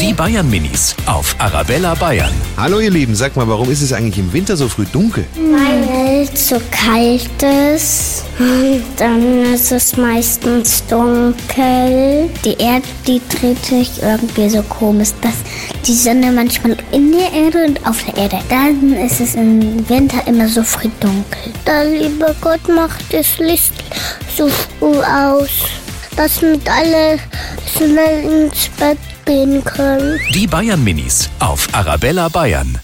Die Bayern Minis auf Arabella Bayern. Hallo ihr Lieben, sag mal, warum ist es eigentlich im Winter so früh dunkel? Weil es so kalt ist. Und dann ist es meistens dunkel. Die Erde, die dreht sich irgendwie so komisch, dass die Sonne manchmal in der Erde und auf der Erde. Dann ist es im Winter immer so früh dunkel. Der liebe Gott macht das Licht so früh aus, dass mit alle schnell ins Bett gehen können. Die Bayern Minis auf Arabella Bayern.